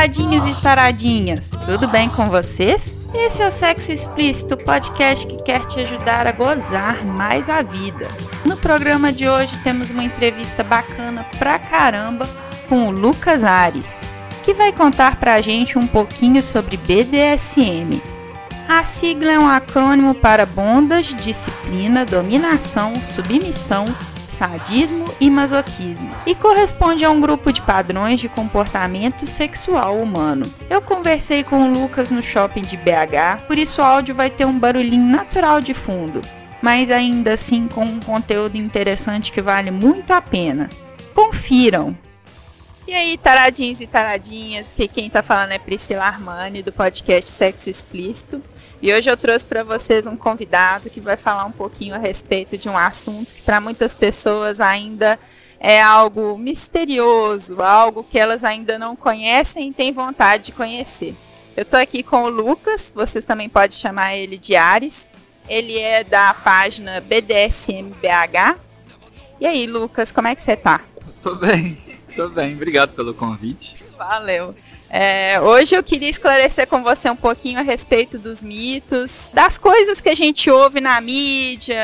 Taradinhos e taradinhas, tudo bem com vocês? Esse é o Sexo Explícito, podcast que quer te ajudar a gozar mais a vida. No programa de hoje temos uma entrevista bacana pra caramba com o Lucas Ares, que vai contar pra gente um pouquinho sobre BDSM. A sigla é um acrônimo para bondas, disciplina, dominação, submissão, sadismo e masoquismo, e corresponde a um grupo de padrões de comportamento sexual humano. Eu conversei com o Lucas no shopping de BH, por isso o áudio vai ter um barulhinho natural de fundo, mas ainda assim com um conteúdo interessante que vale muito a pena. Confiram! E aí, taradinhos e taradinhas, que quem tá falando é Priscila Armani, do podcast Sexo Explícito. E hoje eu trouxe para vocês um convidado que vai falar um pouquinho a respeito de um assunto que para muitas pessoas ainda é algo misterioso, algo que elas ainda não conhecem e têm vontade de conhecer. Eu tô aqui com o Lucas, vocês também podem chamar ele de Ares. Ele é da página BDSMBH. E aí, Lucas, como é que você tá? Tô bem, tô bem. Obrigado pelo convite. Valeu. É, hoje eu queria esclarecer com você um pouquinho a respeito dos mitos, das coisas que a gente ouve na mídia,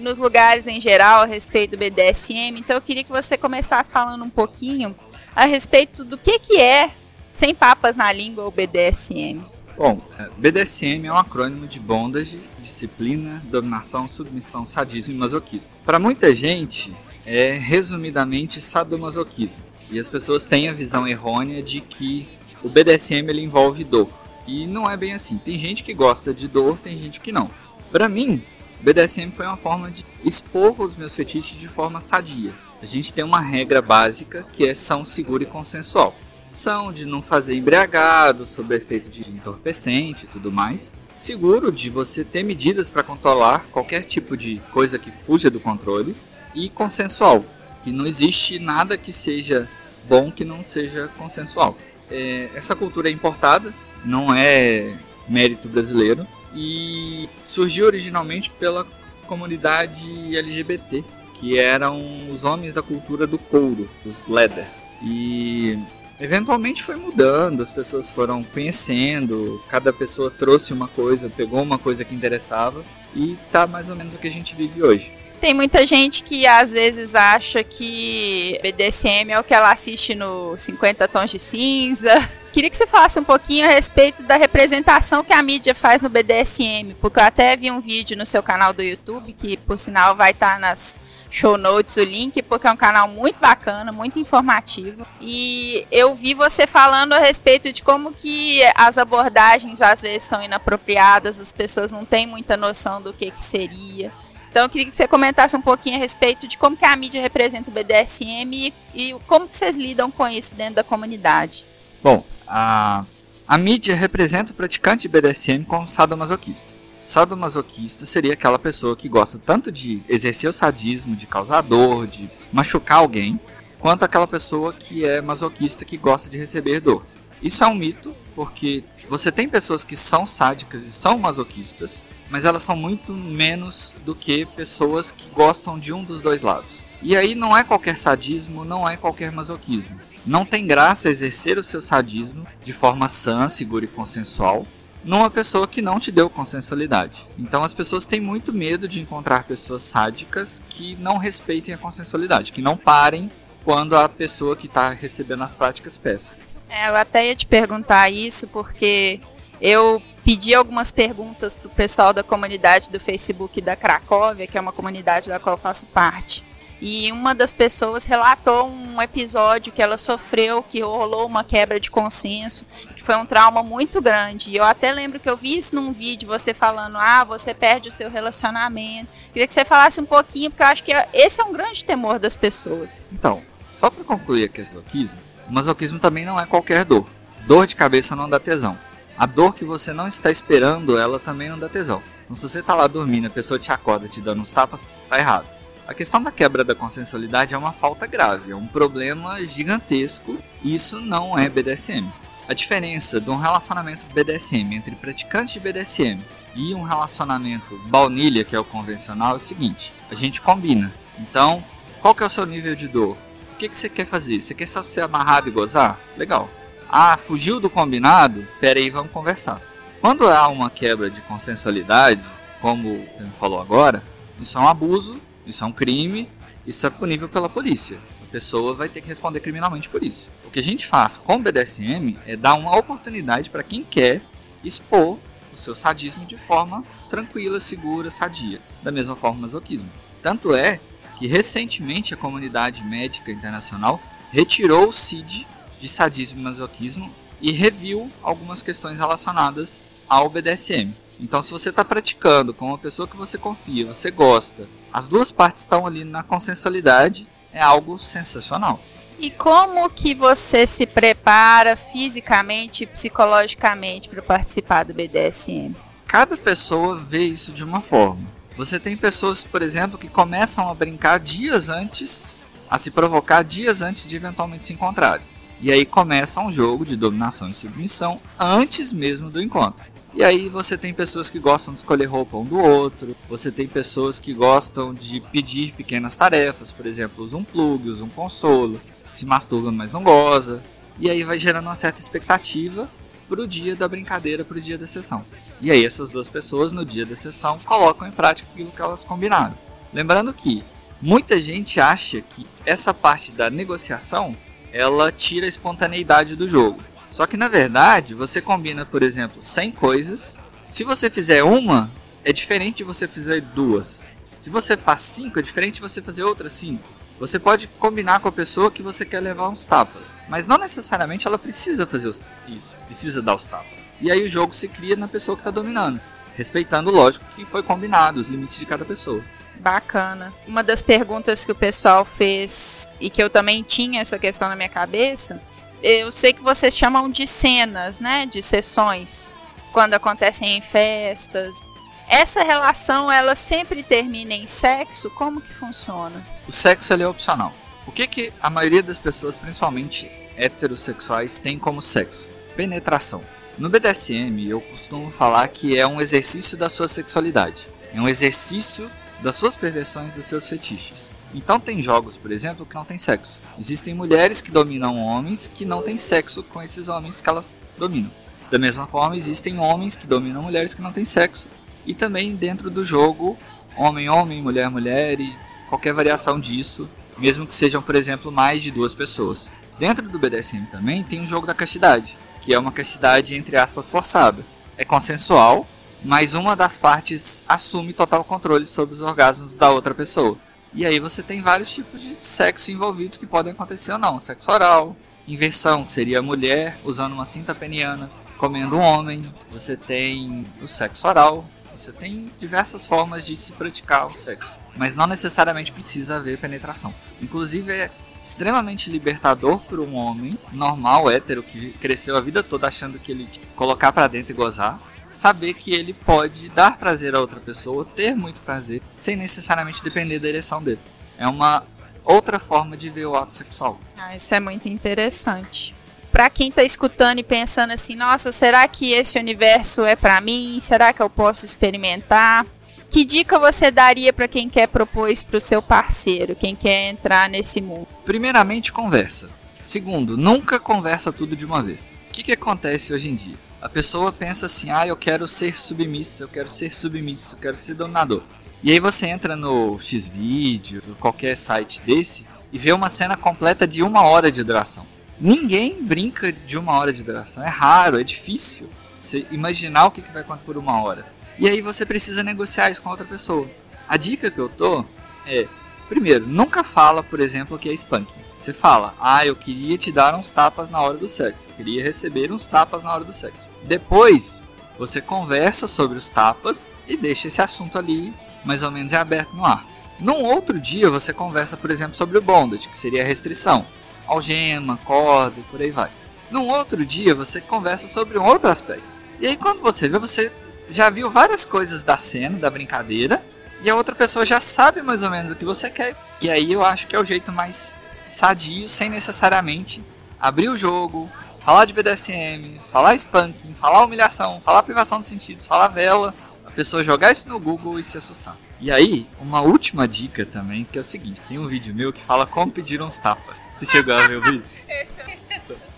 nos lugares em geral a respeito do BDSM. Então eu queria que você começasse falando um pouquinho a respeito do que, que é, sem papas na língua, o BDSM. Bom, é, BDSM é um acrônimo de bondage, disciplina, dominação, submissão, sadismo e masoquismo. Para muita gente, é resumidamente sadomasoquismo. E as pessoas têm a visão errônea de que o BDSM ele envolve dor. E não é bem assim. Tem gente que gosta de dor, tem gente que não. Para mim, BDSM foi uma forma de expor os meus fetiches de forma sadia. A gente tem uma regra básica que é são seguro e consensual. São de não fazer embriagado, sob efeito de entorpecente e tudo mais. Seguro de você ter medidas para controlar qualquer tipo de coisa que fuja do controle. E consensual, que não existe nada que seja bom que não seja consensual. É, essa cultura é importada, não é mérito brasileiro e surgiu originalmente pela comunidade LGBT, que eram os homens da cultura do couro, os leather. E eventualmente foi mudando, as pessoas foram conhecendo, cada pessoa trouxe uma coisa, pegou uma coisa que interessava e tá mais ou menos o que a gente vive hoje. Tem muita gente que às vezes acha que BDSM é o que ela assiste no 50 Tons de Cinza. Queria que você falasse um pouquinho a respeito da representação que a mídia faz no BDSM, porque eu até vi um vídeo no seu canal do YouTube, que por sinal vai estar nas show notes o link, porque é um canal muito bacana, muito informativo. E eu vi você falando a respeito de como que as abordagens às vezes são inapropriadas, as pessoas não têm muita noção do que, que seria. Então eu queria que você comentasse um pouquinho a respeito de como que a mídia representa o BDSM e, como que vocês lidam com isso dentro da comunidade. Bom, a, a mídia representa o praticante de BDSM como sadomasoquista. Sadomasoquista seria aquela pessoa que gosta tanto de exercer o sadismo, de causar dor, de machucar alguém, quanto aquela pessoa que é masoquista que gosta de receber dor. Isso é um mito, porque você tem pessoas que são sádicas e são masoquistas, mas elas são muito menos do que pessoas que gostam de um dos dois lados. E aí não é qualquer sadismo, não é qualquer masoquismo. Não tem graça exercer o seu sadismo de forma sã, segura e consensual numa pessoa que não te deu consensualidade. Então as pessoas têm muito medo de encontrar pessoas sádicas que não respeitem a consensualidade, que não parem quando a pessoa que está recebendo as práticas peça. É, eu até ia te perguntar isso porque eu pedi algumas perguntas para o pessoal da comunidade do Facebook da Cracóvia, que é uma comunidade da qual eu faço parte. E uma das pessoas relatou um episódio que ela sofreu, que rolou uma quebra de consenso, que foi um trauma muito grande. E eu até lembro que eu vi isso num vídeo, você falando, ah, você perde o seu relacionamento. Queria que você falasse um pouquinho, porque eu acho que esse é um grande temor das pessoas. Então, só para concluir a questão do O masoquismo também não é qualquer dor. Dor de cabeça não dá tesão. A dor que você não está esperando, ela também não dá tesão. Então, se você está lá dormindo, a pessoa te acorda te dando uns tapas, tá errado. A questão da quebra da consensualidade é uma falta grave, é um problema gigantesco. E isso não é BDSM. A diferença de um relacionamento BDSM entre praticantes de BDSM e um relacionamento baunilha, que é o convencional, é o seguinte: a gente combina. Então, qual que é o seu nível de dor? O que, que você quer fazer? Você quer só ser amarrado e gozar? Legal. Ah, fugiu do combinado? Pera aí, vamos conversar. Quando há uma quebra de consensualidade, como você me falou agora, isso é um abuso, isso é um crime, isso é punível pela polícia. A pessoa vai ter que responder criminalmente por isso. O que a gente faz com o BDSM é dar uma oportunidade para quem quer expor o seu sadismo de forma tranquila, segura, sadia. Da mesma forma o masoquismo. Tanto é que recentemente a comunidade médica internacional retirou o CID de sadismo e masoquismo e reviu algumas questões relacionadas ao BDSM. Então, se você está praticando com uma pessoa que você confia, você gosta, as duas partes estão ali na consensualidade, é algo sensacional. E como que você se prepara fisicamente e psicologicamente para participar do BDSM? Cada pessoa vê isso de uma forma. Você tem pessoas, por exemplo, que começam a brincar dias antes, a se provocar dias antes de eventualmente se encontrarem. E aí começa um jogo de dominação e submissão antes mesmo do encontro. E aí você tem pessoas que gostam de escolher roupa um do outro, você tem pessoas que gostam de pedir pequenas tarefas, por exemplo, usa um plug, usa um consolo, se masturba mas não goza. E aí vai gerando uma certa expectativa pro dia da brincadeira, pro dia da sessão. E aí essas duas pessoas no dia da sessão colocam em prática aquilo que elas combinaram. Lembrando que muita gente acha que essa parte da negociação ela tira a espontaneidade do jogo. Só que na verdade, você combina, por exemplo, 100 coisas. Se você fizer uma, é diferente de você fazer duas. Se você faz 5, é diferente de você fazer outras 5. Você pode combinar com a pessoa que você quer levar uns tapas, mas não necessariamente ela precisa fazer isso, precisa dar os tapas. E aí o jogo se cria na pessoa que está dominando, respeitando, lógico, que foi combinado, os limites de cada pessoa. Bacana. Uma das perguntas que o pessoal fez e que eu também tinha essa questão na minha cabeça, eu sei que vocês chamam de cenas, né, de sessões, quando acontecem em festas. Essa relação, ela sempre termina em sexo? Como que funciona? O sexo é opcional. O que, que a maioria das pessoas, principalmente heterossexuais, tem como sexo? Penetração. No BDSM, eu costumo falar que é um exercício da sua sexualidade. É um exercício das suas perversões e dos seus fetiches. Então tem jogos, por exemplo, que não tem sexo. Existem mulheres que dominam homens que não têm sexo com esses homens que elas dominam. Da mesma forma, existem homens que dominam mulheres que não têm sexo. E também dentro do jogo, homem-homem, mulher-mulher e qualquer variação disso, mesmo que sejam, por exemplo, mais de duas pessoas. Dentro do BDSM também tem o jogo da castidade, que é uma castidade entre aspas forçada. É consensual, mas uma das partes assume total controle sobre os orgasmos da outra pessoa. E aí você tem vários tipos de sexo envolvidos que podem acontecer ou não. Sexo oral, inversão, que seria a mulher usando uma cinta peniana comendo um homem. Você tem o sexo oral. Você tem diversas formas de se praticar o sexo mas não necessariamente precisa haver penetração. Inclusive é extremamente libertador para um homem normal, hétero, que cresceu a vida toda achando que ele colocar para dentro e gozar, saber que ele pode dar prazer a outra pessoa, ter muito prazer, sem necessariamente depender da ereção dele. É uma outra forma de ver o ato sexual. Ah, isso é muito interessante. Para quem está escutando e pensando assim, nossa, será que esse universo é para mim? Será que eu posso experimentar? Que dica você daria para quem quer propor isso para o seu parceiro, quem quer entrar nesse mundo? Primeiramente, conversa. Segundo, nunca conversa tudo de uma vez. O que, que acontece hoje em dia? A pessoa pensa assim: ah, eu quero ser submisso, eu quero ser submisso, eu quero ser dominador. E aí você entra no Xvideos, qualquer site desse, e vê uma cena completa de uma hora de duração. Ninguém brinca de uma hora de duração. É raro, é difícil você imaginar o que, vai acontecer por uma hora. E aí você precisa negociar isso com outra pessoa. A dica que eu tô é, primeiro, nunca fala, por exemplo, que é spanking. Você fala, ah, eu queria te dar uns tapas na hora do sexo. Eu queria receber uns tapas na hora do sexo. Depois, você conversa sobre os tapas e deixa esse assunto ali mais ou menos em aberto no ar. Num outro dia, você conversa, por exemplo, sobre o bondage, que seria a restrição. algema, corda e por aí vai. Num outro dia você conversa sobre um outro aspecto. E aí quando você vê, você já viu várias coisas da cena, da brincadeira, e a outra pessoa já sabe mais ou menos o que você quer. E aí eu acho que é o jeito mais sadio, sem necessariamente abrir o jogo, falar de BDSM, falar spanking, falar humilhação, falar privação de sentidos, falar vela, a pessoa jogar isso no Google e se assustar. E aí, uma última dica também, que é o seguinte, tem um vídeo meu que fala como pedir uns tapas. Você chegou a ver o vídeo? Esse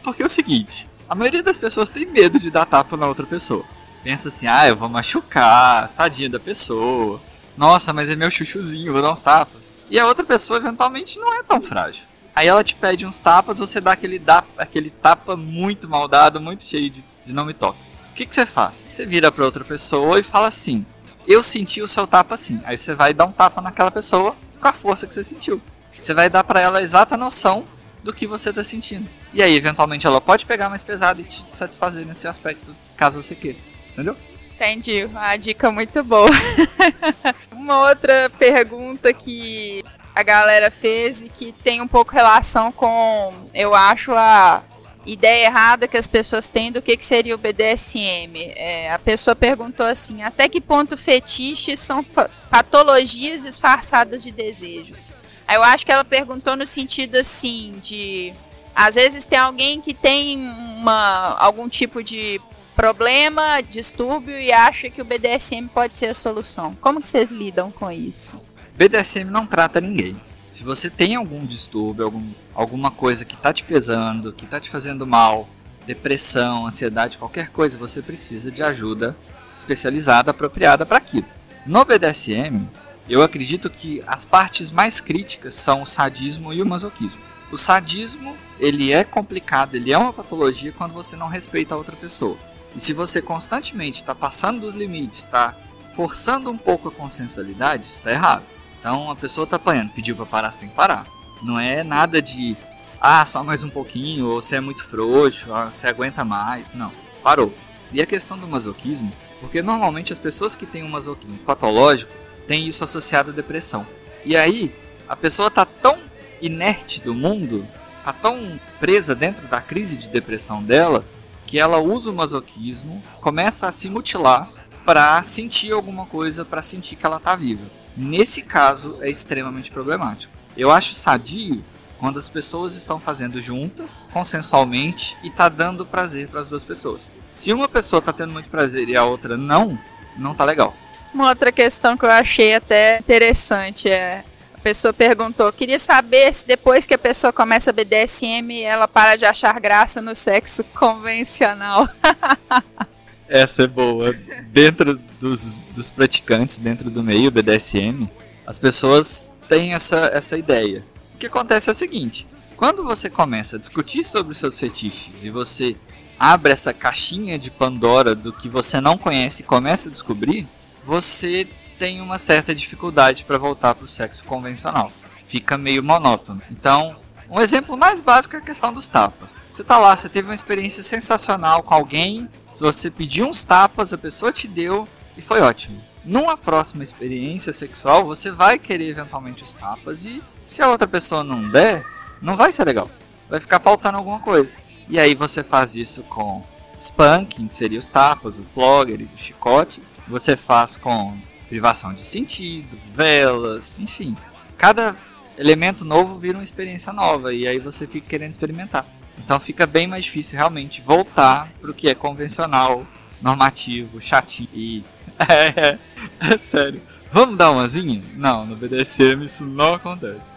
Porque é o seguinte, a maioria das pessoas tem medo de dar tapa na outra pessoa. Pensa assim, ah, eu vou machucar, tadinha da pessoa. Nossa, mas é meu chuchuzinho, vou dar uns tapas. E a outra pessoa eventualmente não é tão frágil. Aí ela te pede uns tapas, você dá aquele, da, aquele tapa muito mal dado, muito cheio de, de não me toques. O que, que você faz? Você vira pra outra pessoa e fala assim: Eu senti o seu tapa assim. Aí você vai dar um tapa naquela pessoa com a força que você sentiu. Você vai dar para ela a exata noção do que você tá sentindo. E aí, eventualmente, ela pode pegar mais pesado e te satisfazer nesse aspecto, caso você queira. Entendeu? Entendi, uma dica muito boa. uma outra pergunta que a galera fez e que tem um pouco relação com, eu acho, a ideia errada que as pessoas têm do que, que seria o BDSM. É, a pessoa perguntou assim: até que ponto fetiches são patologias disfarçadas de desejos? Eu acho que ela perguntou no sentido assim de às vezes tem alguém que tem uma, algum tipo de problema, distúrbio e acha que o BDSM pode ser a solução. Como que vocês lidam com isso? BDSM não trata ninguém. Se você tem algum distúrbio, algum, alguma coisa que está te pesando, que está te fazendo mal, depressão, ansiedade, qualquer coisa, você precisa de ajuda especializada, apropriada para aquilo. No BDSM, eu acredito que as partes mais críticas são o sadismo e o masoquismo. O sadismo, ele é complicado, ele é uma patologia quando você não respeita a outra pessoa. E se você constantemente está passando dos limites, está forçando um pouco a consensualidade, está errado. Então a pessoa tá apanhando, pediu para parar, você tem que parar. Não é nada de ah, só mais um pouquinho, ou você é muito frouxo, ou você aguenta mais. Não, parou. E a questão do masoquismo, porque normalmente as pessoas que têm um masoquismo patológico têm isso associado à depressão. E aí, a pessoa tá tão inerte do mundo, tá tão presa dentro da crise de depressão dela, que ela usa o masoquismo, começa a se mutilar para sentir alguma coisa, para sentir que ela tá viva. Nesse caso é extremamente problemático. Eu acho sadio quando as pessoas estão fazendo juntas, consensualmente e tá dando prazer para as duas pessoas. Se uma pessoa tá tendo muito prazer e a outra não, não tá legal. Uma outra questão que eu achei até interessante é a pessoa perguntou: queria saber se depois que a pessoa começa a BDSM ela para de achar graça no sexo convencional. Essa é boa. Dentro dos, dos praticantes, dentro do meio BDSM, as pessoas têm essa, essa ideia. O que acontece é o seguinte: quando você começa a discutir sobre os seus fetiches e você abre essa caixinha de Pandora do que você não conhece e começa a descobrir, você tem uma certa dificuldade para voltar para o sexo convencional. Fica meio monótono. Então, um exemplo mais básico é a questão dos tapas. Você tá lá, você teve uma experiência sensacional com alguém você pediu uns tapas, a pessoa te deu e foi ótimo. Numa próxima experiência sexual, você vai querer eventualmente os tapas e se a outra pessoa não der, não vai ser legal. Vai ficar faltando alguma coisa. E aí você faz isso com spanking, que seria os tapas, o flogger, o chicote. Você faz com privação de sentidos, velas, enfim. Cada elemento novo vira uma experiência nova e aí você fica querendo experimentar. Então fica bem mais difícil realmente voltar para o que é convencional, normativo, chatinho e. é, é sério. Vamos dar umazinha? Não, no BDSM isso não acontece.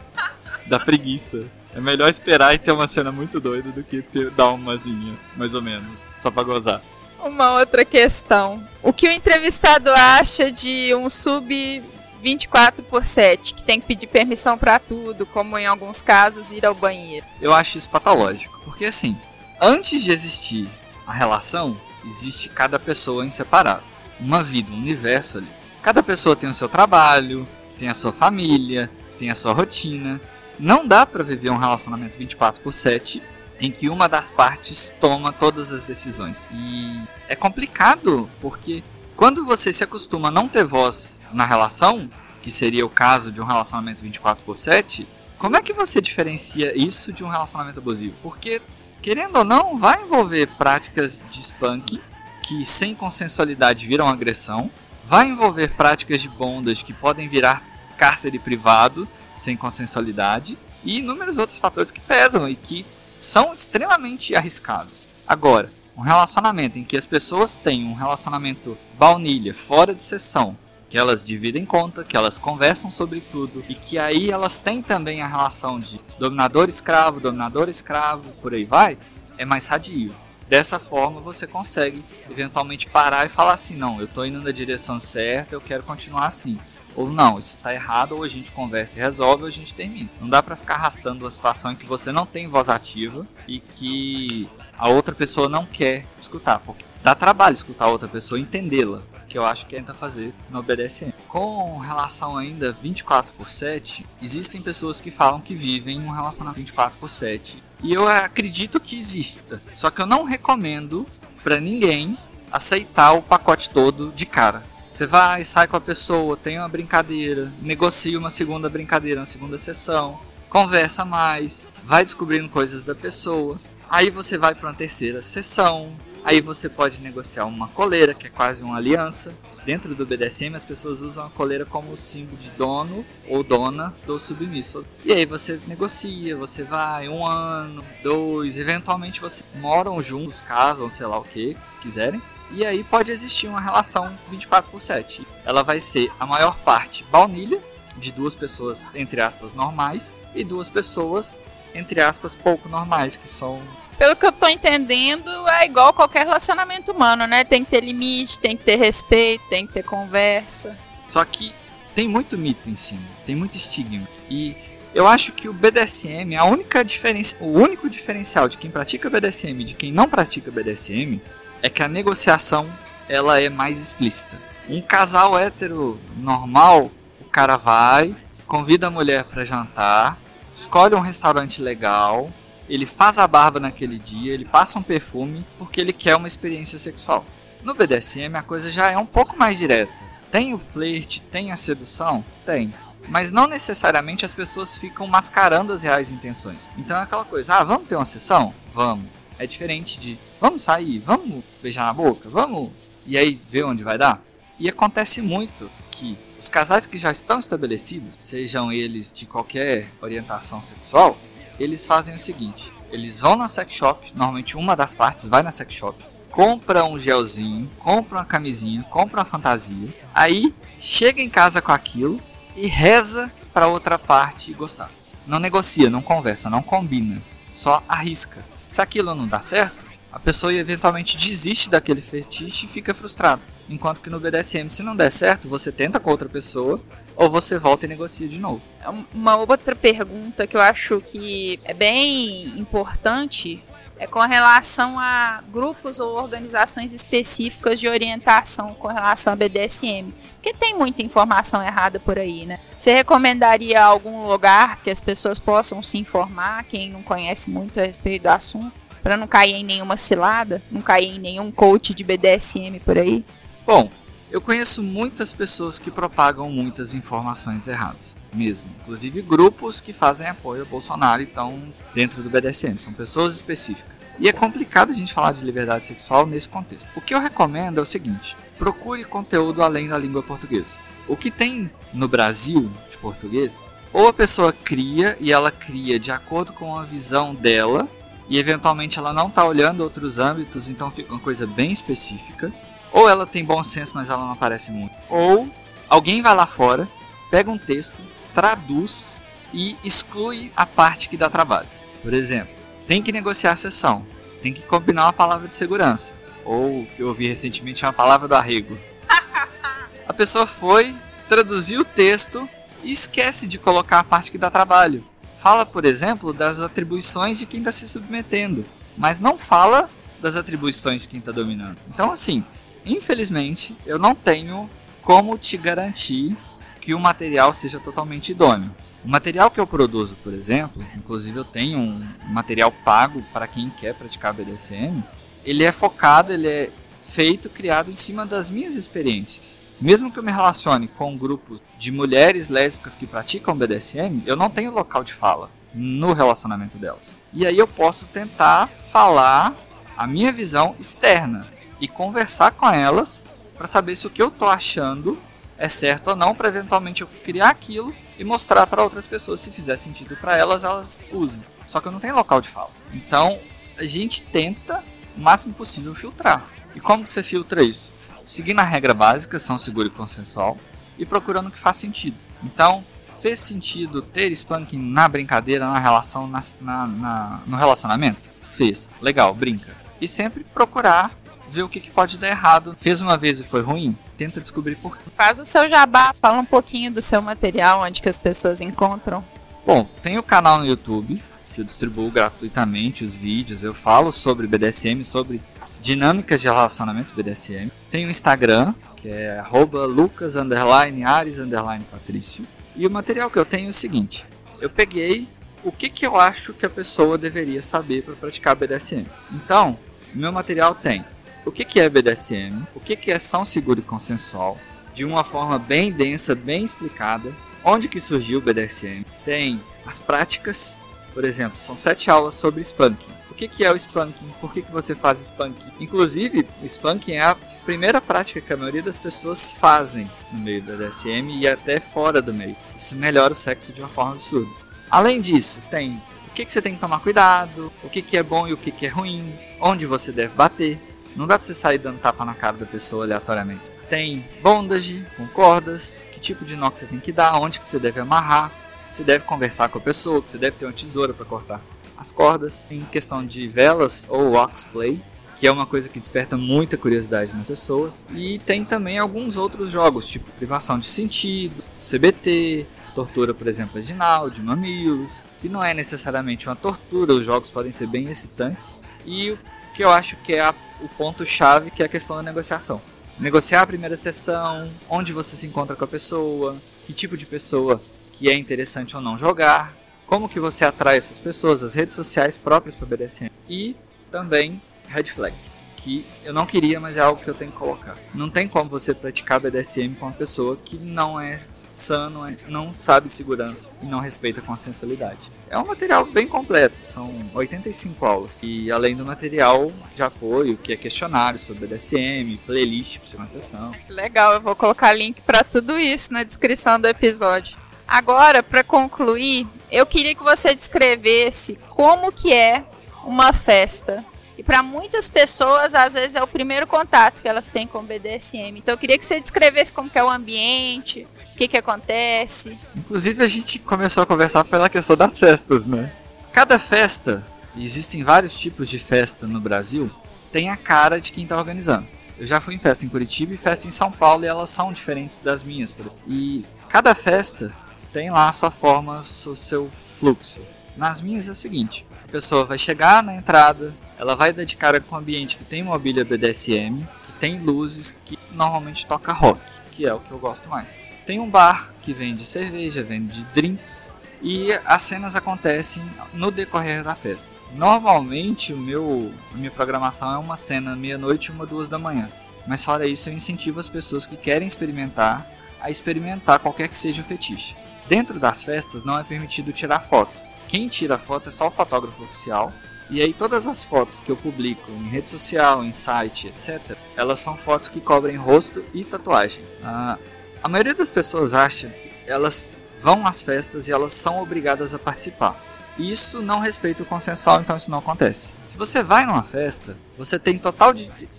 Dá preguiça. É melhor esperar e ter uma cena muito doida do que ter, dar umazinha, mais ou menos, só pra gozar. Uma outra questão. O que o entrevistado acha de um sub 24 por 7, que tem que pedir permissão para tudo, como em alguns casos ir ao banheiro. Eu acho isso patológico, porque assim, antes de existir a relação, existe cada pessoa em separado, uma vida, um universo ali. Cada pessoa tem o seu trabalho, tem a sua família, tem a sua rotina. Não dá para viver um relacionamento 24 por 7 em que uma das partes toma todas as decisões. E é complicado porque quando você se acostuma a não ter voz na relação, que seria o caso de um relacionamento 24 por 7, como é que você diferencia isso de um relacionamento abusivo? Porque, querendo ou não, vai envolver práticas de spanking que sem consensualidade viram agressão, vai envolver práticas de bondage que podem virar cárcere privado sem consensualidade e inúmeros outros fatores que pesam e que são extremamente arriscados. Agora, um relacionamento em que as pessoas têm um relacionamento baunilha, fora de sessão, que elas dividem conta, que elas conversam sobre tudo e que aí elas têm também a relação de dominador-escravo, dominador-escravo, por aí vai, é mais sadio. Dessa forma você consegue eventualmente parar e falar assim: não, eu estou indo na direção certa, eu quero continuar assim. Ou não, isso está errado, ou a gente conversa e resolve, ou a gente termina. Não dá para ficar arrastando uma situação em que você não tem voz ativa e que a outra pessoa não quer escutar, porque dá trabalho escutar a outra pessoa entendê-la que eu acho que tenta fazer no BDSM. Com relação ainda 24 por 7, existem pessoas que falam que vivem um relacionamento 24 por 7. E eu acredito que exista. Só que eu não recomendo para ninguém aceitar o pacote todo de cara. Você vai, sai com a pessoa, tem uma brincadeira, negocia uma segunda brincadeira, uma segunda sessão, conversa mais, vai descobrindo coisas da pessoa. Aí você vai para uma terceira sessão, Aí você pode negociar uma coleira, que é quase uma aliança. Dentro do BDSM, as pessoas usam a coleira como símbolo de dono ou dona do submisso. E aí você negocia, você vai um ano, dois, eventualmente vocês moram juntos, casam, sei lá o que quiserem. E aí pode existir uma relação 24 por 7. Ela vai ser a maior parte baunilha, de duas pessoas, entre aspas, normais, e duas pessoas, entre aspas, pouco normais, que são pelo que eu tô entendendo, é igual qualquer relacionamento humano, né? Tem que ter limite, tem que ter respeito, tem que ter conversa. Só que tem muito mito em cima, tem muito estigma. E eu acho que o BDSM, a única diferença, o único diferencial de quem pratica BDSM e de quem não pratica BDSM é que a negociação ela é mais explícita. Um casal hétero normal, o cara vai, convida a mulher para jantar, escolhe um restaurante legal, ele faz a barba naquele dia, ele passa um perfume porque ele quer uma experiência sexual. No BDSM a coisa já é um pouco mais direta. Tem o flerte, tem a sedução? Tem. Mas não necessariamente as pessoas ficam mascarando as reais intenções. Então é aquela coisa, ah, vamos ter uma sessão? Vamos. É diferente de, vamos sair, vamos beijar na boca, vamos. E aí ver onde vai dar? E acontece muito que os casais que já estão estabelecidos, sejam eles de qualquer orientação sexual, eles fazem o seguinte: eles vão na sex shop, normalmente uma das partes vai na sex shop, compra um gelzinho, compra uma camisinha, compra uma fantasia, aí chega em casa com aquilo e reza para outra parte gostar. Não negocia, não conversa, não combina, só arrisca. Se aquilo não dá certo, a pessoa eventualmente desiste daquele fetiche e fica frustrada. Enquanto que no BDSM, se não der certo, você tenta com outra pessoa ou você volta e negocia de novo. É uma outra pergunta que eu acho que é bem importante é com relação a grupos ou organizações específicas de orientação com relação a BDSM. Porque tem muita informação errada por aí, né? Você recomendaria algum lugar que as pessoas possam se informar, quem não conhece muito a respeito do assunto, para não cair em nenhuma cilada, não cair em nenhum coach de BDSM por aí? Bom, eu conheço muitas pessoas que propagam muitas informações erradas, mesmo. Inclusive grupos que fazem apoio ao Bolsonaro e estão dentro do BDSM, são pessoas específicas. E é complicado a gente falar de liberdade sexual nesse contexto. O que eu recomendo é o seguinte: procure conteúdo além da língua portuguesa. O que tem no Brasil de português, ou a pessoa cria e ela cria de acordo com a visão dela, e eventualmente ela não está olhando outros âmbitos, então fica uma coisa bem específica ou ela tem bom senso, mas ela não aparece muito. Ou alguém vai lá fora, pega um texto, traduz e exclui a parte que dá trabalho. Por exemplo, tem que negociar a sessão, tem que combinar uma palavra de segurança. Ou que eu ouvi recentemente uma palavra do arrego. A pessoa foi, traduziu o texto e esquece de colocar a parte que dá trabalho. Fala, por exemplo, das atribuições de quem está se submetendo, mas não fala das atribuições de quem está dominando. Então, assim, Infelizmente, eu não tenho como te garantir que o material seja totalmente idôneo. O material que eu produzo, por exemplo, inclusive eu tenho um material pago para quem quer praticar BDSM, ele é focado, ele é feito, criado em cima das minhas experiências. Mesmo que eu me relacione com um grupo de mulheres lésbicas que praticam BDSM, eu não tenho local de fala no relacionamento delas. E aí eu posso tentar falar a minha visão externa e conversar com elas para saber se o que eu tô achando é certo ou não, para eventualmente eu criar aquilo e mostrar para outras pessoas se fizer sentido para elas, elas usem. Só que eu não tenho local de fala. Então, a gente tenta o máximo possível filtrar. E como você filtra isso? Seguindo a regra básica, são seguro e consensual, e procurando o que faz sentido. Então, fez sentido ter spanking na brincadeira, na relação, na, na, na, no relacionamento? Fez. Legal, brinca. E sempre procurar ver o que, que, pode dar errado. Fez uma vez e foi ruim? Tenta descobrir por quê. Faz o seu jabá, fala um pouquinho do seu material, onde que as pessoas encontram. Bom, tem o canal no YouTube, que eu distribuo gratuitamente os vídeos. Eu falo sobre BDSM, sobre dinâmicas de relacionamento BDSM. Tem o Instagram, que é arroba lucas, underline, ares, underline, patrício. E o material que eu tenho é o seguinte. Eu peguei o que, que eu acho que a pessoa deveria saber para praticar BDSM. Então, meu material tem o que, que é BDSM, o que, que é ação segura e consensual, de uma forma bem densa, bem explicada, onde que surgiu o BDSM, tem as práticas, por exemplo, são sete aulas sobre spanking. O que, que é o spanking? Por que, que você faz spanking? Inclusive, o spanking é a primeira prática que a maioria das pessoas fazem no meio do BDSM e até fora do meio. Isso melhora o sexo de uma forma absurda. Além disso, tem o que, que você tem que tomar cuidado, o que, que é bom e o que, que é ruim, onde você deve bater, não dá pra você sair dando tapa na cara da pessoa aleatoriamente. Tem bondage com cordas, que tipo de nó que você tem que dar, onde que você deve amarrar, você deve conversar com a pessoa, que você deve ter uma tesoura para cortar as cordas. Em questão de velas ou play, que é uma coisa que desperta muita curiosidade nas pessoas. E tem também alguns outros jogos, tipo privação de sentido, CBT, tortura, por exemplo, vaginal, de mamilos, que não é necessariamente uma tortura, os jogos podem ser bem excitantes. E que eu acho que é a, o ponto-chave, que é a questão da negociação. Negociar a primeira sessão, onde você se encontra com a pessoa, que tipo de pessoa que é interessante ou não jogar, como que você atrai essas pessoas, as redes sociais próprias para BDSM. E também red flag, que eu não queria, mas é algo que eu tenho que colocar. Não tem como você praticar BDSM com uma pessoa que não é sano, não sabe segurança e não respeita a sensualidade. É um material bem completo, são 85 aulas. E além do material de apoio, que é questionário sobre BDSM, playlist para uma sessão. Legal, eu vou colocar link para tudo isso na descrição do episódio. Agora, para concluir, eu queria que você descrevesse como que é uma festa e para muitas pessoas, às vezes, é o primeiro contato que elas têm com o BDSM. Então eu queria que você descrevesse como que é o ambiente, que, que acontece. Inclusive a gente começou a conversar pela questão das festas, né? Cada festa, existem vários tipos de festa no Brasil, tem a cara de quem está organizando. Eu já fui em festa em Curitiba e festa em São Paulo e elas são diferentes das minhas. E cada festa tem lá a sua forma, o seu fluxo. Nas minhas é o seguinte: a pessoa vai chegar na entrada, ela vai dar de cara com um ambiente que tem mobília BDSM, que tem luzes, que normalmente toca rock, que é o que eu gosto mais. Tem um bar que vende cerveja, vende drinks e as cenas acontecem no decorrer da festa. Normalmente o meu a minha programação é uma cena meia-noite e uma duas da manhã. Mas fora isso eu incentivo as pessoas que querem experimentar a experimentar qualquer que seja o fetiche. Dentro das festas não é permitido tirar foto. Quem tira foto é só o fotógrafo oficial. E aí todas as fotos que eu publico em rede social, em site, etc, elas são fotos que cobrem rosto e tatuagens. Ah, a maioria das pessoas acha elas vão às festas e elas são obrigadas a participar. Isso não respeita o consensual, então isso não acontece. Se você vai numa festa, você tem total,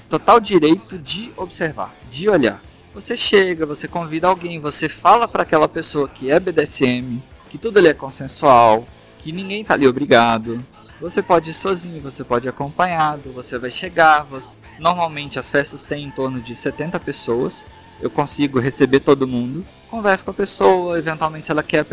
total direito de observar, de olhar. Você chega, você convida alguém, você fala para aquela pessoa que é BDSM, que tudo ali é consensual, que ninguém tá ali obrigado. Você pode ir sozinho, você pode ir acompanhado, você vai chegar. Você... Normalmente as festas têm em torno de 70 pessoas eu consigo receber todo mundo, converso com a pessoa, eventualmente se ela quer,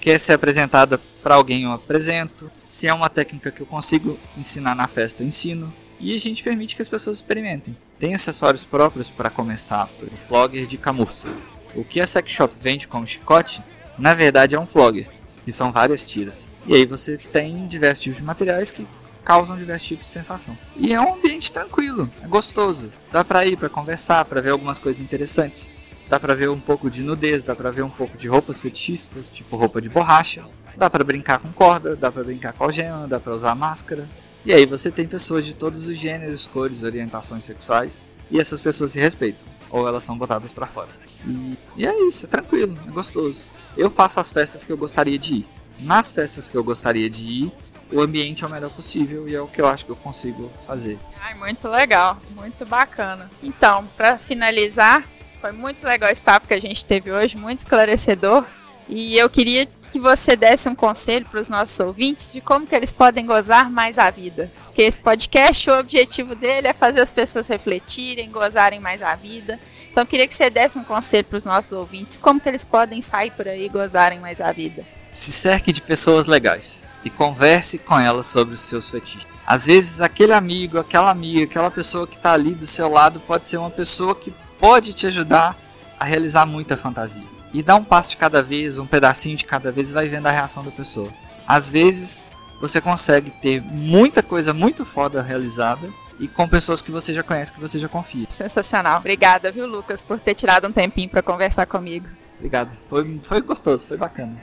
quer ser apresentada para alguém eu apresento, se é uma técnica que eu consigo ensinar na festa eu ensino, e a gente permite que as pessoas experimentem. Tem acessórios próprios para começar, o flogger de camurça. O que a sex shop vende como chicote, na verdade é um flogger, que são várias tiras. E aí você tem diversos tipos de materiais que causam diversos tipos de sensação. E é um ambiente tranquilo, é gostoso. Dá pra ir para conversar, para ver algumas coisas interessantes. dá pra ver um pouco de nudez, dá pra ver um pouco de roupas fetichistas, tipo roupa de borracha. Dá pra brincar com corda, dá pra brincar com algema, dá pra usar máscara. E aí você tem pessoas de todos os gêneros, cores, orientações sexuais e essas pessoas se respeitam ou elas são botadas para fora. E, e é isso, é tranquilo, é gostoso. Eu faço as festas que eu gostaria de ir. Nas festas que eu gostaria de ir, o ambiente é o melhor possível e é o que eu acho que eu consigo fazer. Ai, muito legal, muito bacana. Então, para finalizar, foi muito legal esse papo que a gente teve hoje, muito esclarecedor. E eu queria que você desse um conselho para os nossos ouvintes de como que eles podem gozar mais a vida. Porque esse podcast, o objetivo dele é fazer as pessoas refletirem, gozarem mais a vida. Então eu queria que você desse um conselho para os nossos ouvintes, como que eles podem sair por aí e gozarem mais a vida. Se cerque de pessoas legais e converse com elas sobre os seus fetiches. Às vezes aquele amigo, aquela amiga, aquela pessoa que está ali do seu lado pode ser uma pessoa que pode te ajudar a realizar muita fantasia. E dá um passo de cada vez, um pedacinho de cada vez e vai vendo a reação da pessoa. Às vezes você consegue ter muita coisa muito foda realizada e com pessoas que você já conhece, que você já confia. Sensacional. Obrigada, viu, Lucas, por ter tirado um tempinho para conversar comigo. Obrigado. Foi, foi gostoso, foi bacana.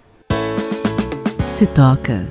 Se toca.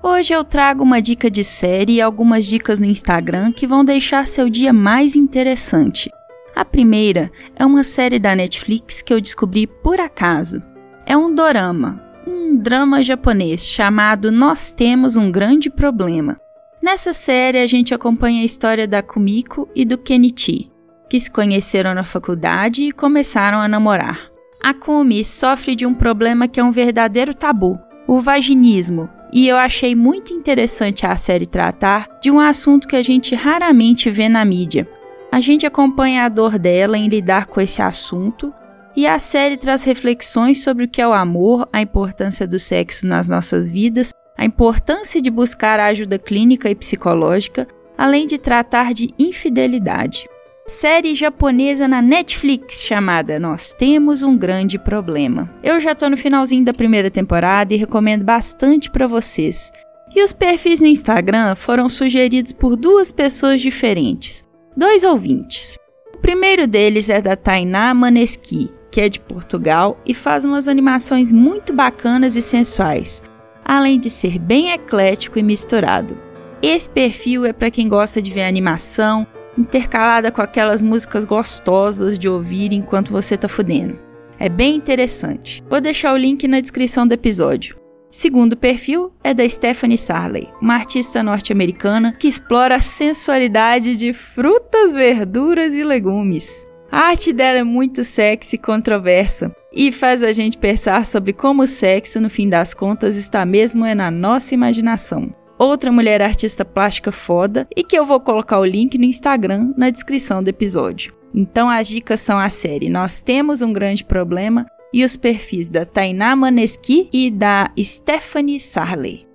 Hoje eu trago uma dica de série e algumas dicas no Instagram que vão deixar seu dia mais interessante. A primeira é uma série da Netflix que eu descobri por acaso. É um dorama, um drama japonês chamado Nós Temos um Grande Problema. Nessa série a gente acompanha a história da Kumiko e do Kenichi, que se conheceram na faculdade e começaram a namorar. A Kumi sofre de um problema que é um verdadeiro tabu, o vaginismo, e eu achei muito interessante a série tratar de um assunto que a gente raramente vê na mídia. A gente acompanha a dor dela em lidar com esse assunto e a série traz reflexões sobre o que é o amor, a importância do sexo nas nossas vidas, a importância de buscar ajuda clínica e psicológica, além de tratar de infidelidade. Série japonesa na Netflix chamada Nós Temos um Grande Problema. Eu já tô no finalzinho da primeira temporada e recomendo bastante para vocês. E os perfis no Instagram foram sugeridos por duas pessoas diferentes, dois ouvintes. O primeiro deles é da Tainá Maneski, que é de Portugal e faz umas animações muito bacanas e sensuais, além de ser bem eclético e misturado. Esse perfil é para quem gosta de ver animação, intercalada com aquelas músicas gostosas de ouvir enquanto você tá fudendo. É bem interessante. Vou deixar o link na descrição do episódio. Segundo perfil é da Stephanie Sarley, uma artista norte-americana que explora a sensualidade de frutas, verduras e legumes. A arte dela é muito sexy e controversa e faz a gente pensar sobre como o sexo, no fim das contas, está mesmo é na nossa imaginação outra mulher artista plástica foda e que eu vou colocar o link no Instagram na descrição do episódio. Então as dicas são a série Nós Temos um Grande Problema e os perfis da Tainá Maneski e da Stephanie Sarley.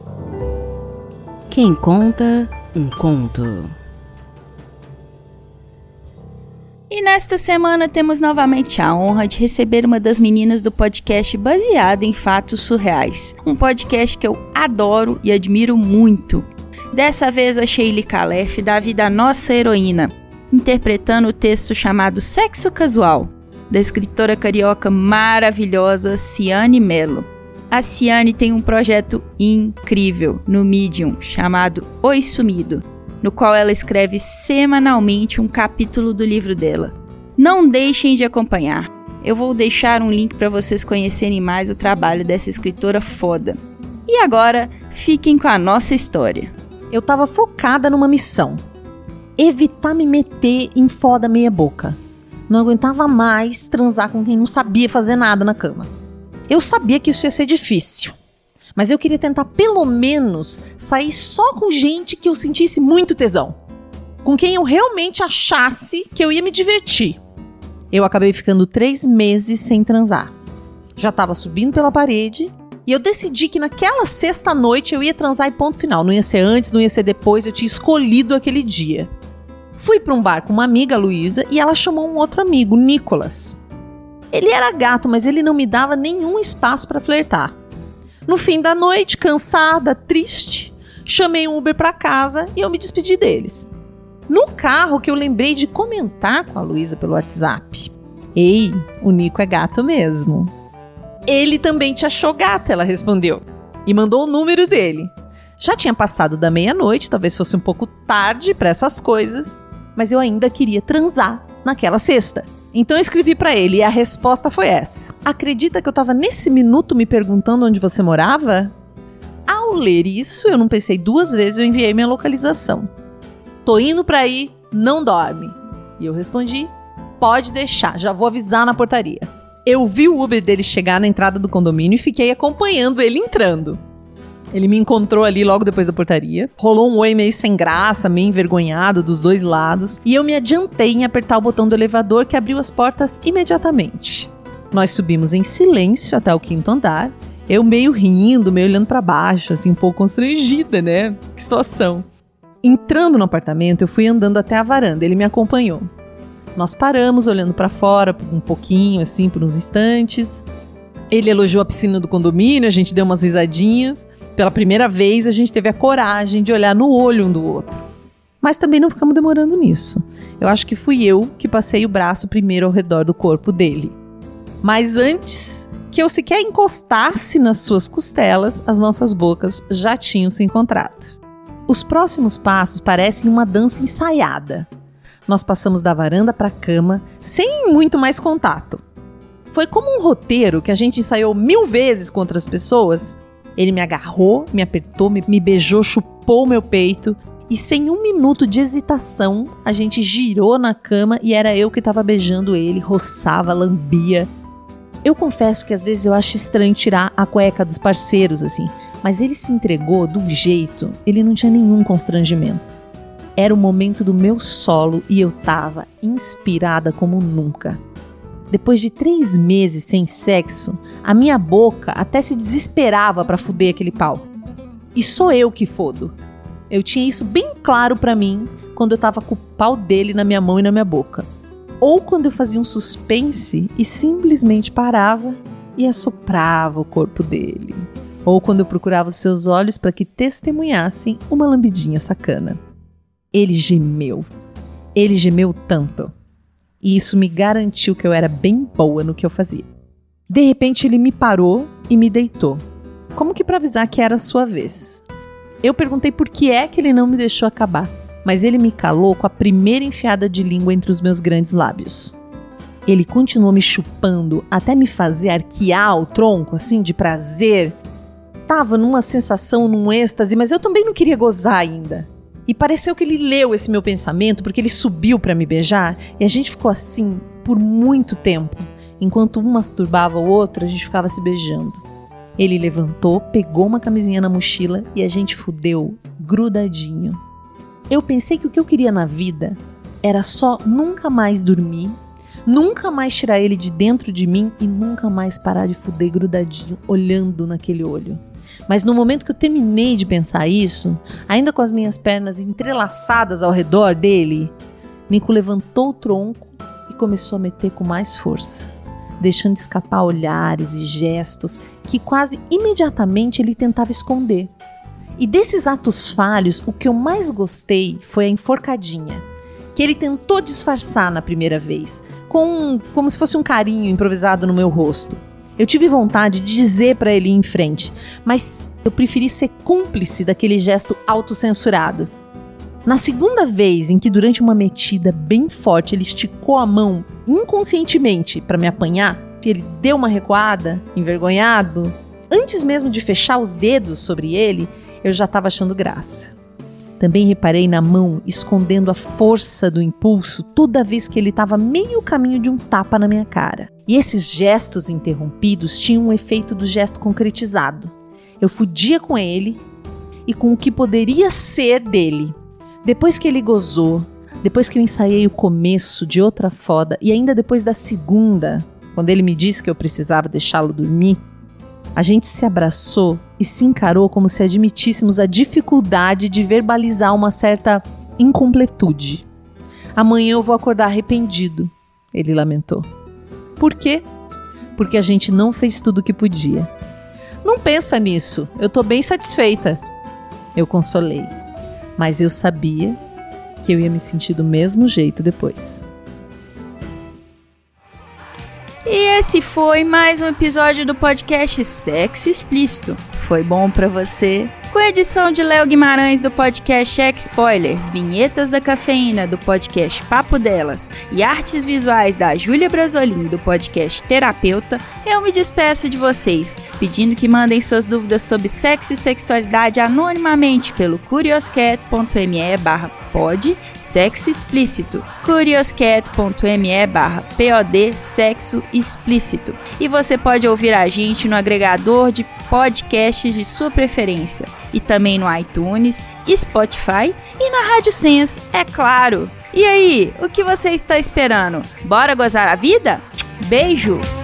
Quem conta um conto. E nesta semana temos novamente a honra de receber uma das meninas do podcast baseado em fatos surreais. Um podcast que eu adoro e admiro muito. Dessa vez a Sheila Calef dá vida à nossa heroína, interpretando o texto chamado Sexo Casual, da escritora carioca maravilhosa Ciane Mello. A Ciane tem um projeto incrível no Medium chamado Oi Sumido no qual ela escreve semanalmente um capítulo do livro dela. Não deixem de acompanhar. Eu vou deixar um link para vocês conhecerem mais o trabalho dessa escritora foda. E agora, fiquem com a nossa história. Eu estava focada numa missão: evitar me meter em foda meia boca. Não aguentava mais transar com quem não sabia fazer nada na cama. Eu sabia que isso ia ser difícil. Mas eu queria tentar pelo menos sair só com gente que eu sentisse muito tesão. Com quem eu realmente achasse que eu ia me divertir. Eu acabei ficando três meses sem transar. Já estava subindo pela parede e eu decidi que naquela sexta noite eu ia transar e ponto final. Não ia ser antes, não ia ser depois, eu tinha escolhido aquele dia. Fui para um bar com uma amiga, Luísa, e ela chamou um outro amigo, Nicolas. Ele era gato, mas ele não me dava nenhum espaço para flertar. No fim da noite, cansada, triste, chamei um Uber para casa e eu me despedi deles. No carro que eu lembrei de comentar com a Luísa pelo WhatsApp. Ei, o Nico é gato mesmo. Ele também te achou gata, ela respondeu. E mandou o número dele. Já tinha passado da meia-noite, talvez fosse um pouco tarde para essas coisas, mas eu ainda queria transar naquela sexta. Então eu escrevi para ele e a resposta foi essa. Acredita que eu tava nesse minuto me perguntando onde você morava? Ao ler isso, eu não pensei duas vezes, eu enviei minha localização. Tô indo pra aí, não dorme. E eu respondi: pode deixar, já vou avisar na portaria. Eu vi o Uber dele chegar na entrada do condomínio e fiquei acompanhando ele entrando. Ele me encontrou ali logo depois da portaria. Rolou um oi meio sem graça, meio envergonhado dos dois lados. E eu me adiantei em apertar o botão do elevador que abriu as portas imediatamente. Nós subimos em silêncio até o quinto andar. Eu meio rindo, meio olhando para baixo, assim, um pouco constrangida, né? Que situação. Entrando no apartamento, eu fui andando até a varanda. Ele me acompanhou. Nós paramos olhando para fora um pouquinho, assim, por uns instantes. Ele elogiou a piscina do condomínio, a gente deu umas risadinhas. Pela primeira vez, a gente teve a coragem de olhar no olho um do outro. Mas também não ficamos demorando nisso. Eu acho que fui eu que passei o braço primeiro ao redor do corpo dele. Mas antes que eu sequer encostasse nas suas costelas, as nossas bocas já tinham se encontrado. Os próximos passos parecem uma dança ensaiada. Nós passamos da varanda para a cama sem muito mais contato. Foi como um roteiro que a gente ensaiou mil vezes com outras pessoas ele me agarrou, me apertou, me, me beijou, chupou meu peito. E sem um minuto de hesitação, a gente girou na cama e era eu que estava beijando ele, roçava, lambia. Eu confesso que às vezes eu acho estranho tirar a cueca dos parceiros, assim, mas ele se entregou do jeito, ele não tinha nenhum constrangimento. Era o momento do meu solo e eu tava inspirada como nunca. Depois de três meses sem sexo, a minha boca até se desesperava para fuder aquele pau. E sou eu que fodo. Eu tinha isso bem claro para mim quando eu tava com o pau dele na minha mão e na minha boca. Ou quando eu fazia um suspense e simplesmente parava e assoprava o corpo dele. Ou quando eu procurava os seus olhos para que testemunhassem uma lambidinha sacana. Ele gemeu. Ele gemeu tanto e isso me garantiu que eu era bem boa no que eu fazia. De repente ele me parou e me deitou, como que para avisar que era a sua vez. Eu perguntei por que é que ele não me deixou acabar, mas ele me calou com a primeira enfiada de língua entre os meus grandes lábios. Ele continuou me chupando até me fazer arquear o tronco, assim, de prazer. Tava numa sensação, num êxtase, mas eu também não queria gozar ainda. E pareceu que ele leu esse meu pensamento porque ele subiu para me beijar e a gente ficou assim por muito tempo. Enquanto um masturbava o outro, a gente ficava se beijando. Ele levantou, pegou uma camisinha na mochila e a gente fudeu grudadinho. Eu pensei que o que eu queria na vida era só nunca mais dormir, nunca mais tirar ele de dentro de mim e nunca mais parar de fuder grudadinho, olhando naquele olho. Mas no momento que eu terminei de pensar isso, ainda com as minhas pernas entrelaçadas ao redor dele, Nico levantou o tronco e começou a meter com mais força, deixando escapar olhares e gestos que quase imediatamente ele tentava esconder. E desses atos falhos, o que eu mais gostei foi a enforcadinha, que ele tentou disfarçar na primeira vez, com como se fosse um carinho improvisado no meu rosto. Eu tive vontade de dizer para ele ir em frente, mas eu preferi ser cúmplice daquele gesto autocensurado. Na segunda vez em que, durante uma metida bem forte, ele esticou a mão inconscientemente para me apanhar, ele deu uma recuada, envergonhado. Antes mesmo de fechar os dedos sobre ele, eu já estava achando graça. Também reparei na mão escondendo a força do impulso toda vez que ele estava meio caminho de um tapa na minha cara. E esses gestos interrompidos tinham um efeito do gesto concretizado. Eu fudia com ele e com o que poderia ser dele. Depois que ele gozou, depois que eu ensaiei o começo de outra foda e ainda depois da segunda, quando ele me disse que eu precisava deixá-lo dormir, a gente se abraçou e se encarou como se admitíssemos a dificuldade de verbalizar uma certa incompletude. Amanhã eu vou acordar arrependido, ele lamentou. Por quê? Porque a gente não fez tudo o que podia. Não pensa nisso, eu tô bem satisfeita. Eu consolei. Mas eu sabia que eu ia me sentir do mesmo jeito depois. Esse foi mais um episódio do podcast Sexo Explícito. Foi bom para você? Com edição de Léo Guimarães do podcast Check Spoilers, vinhetas da cafeína do podcast Papo Delas e artes visuais da Júlia Brasolim do podcast Terapeuta, eu me despeço de vocês, pedindo que mandem suas dúvidas sobre sexo e sexualidade anonimamente pelo curioscat.me barra pod sexo explícito, curioscat.me barra pod sexo explícito. E você pode ouvir a gente no agregador de podcasts de sua preferência e também no iTunes, Spotify e na Rádio Sense, é claro. E aí, o que você está esperando? Bora gozar a vida? Beijo!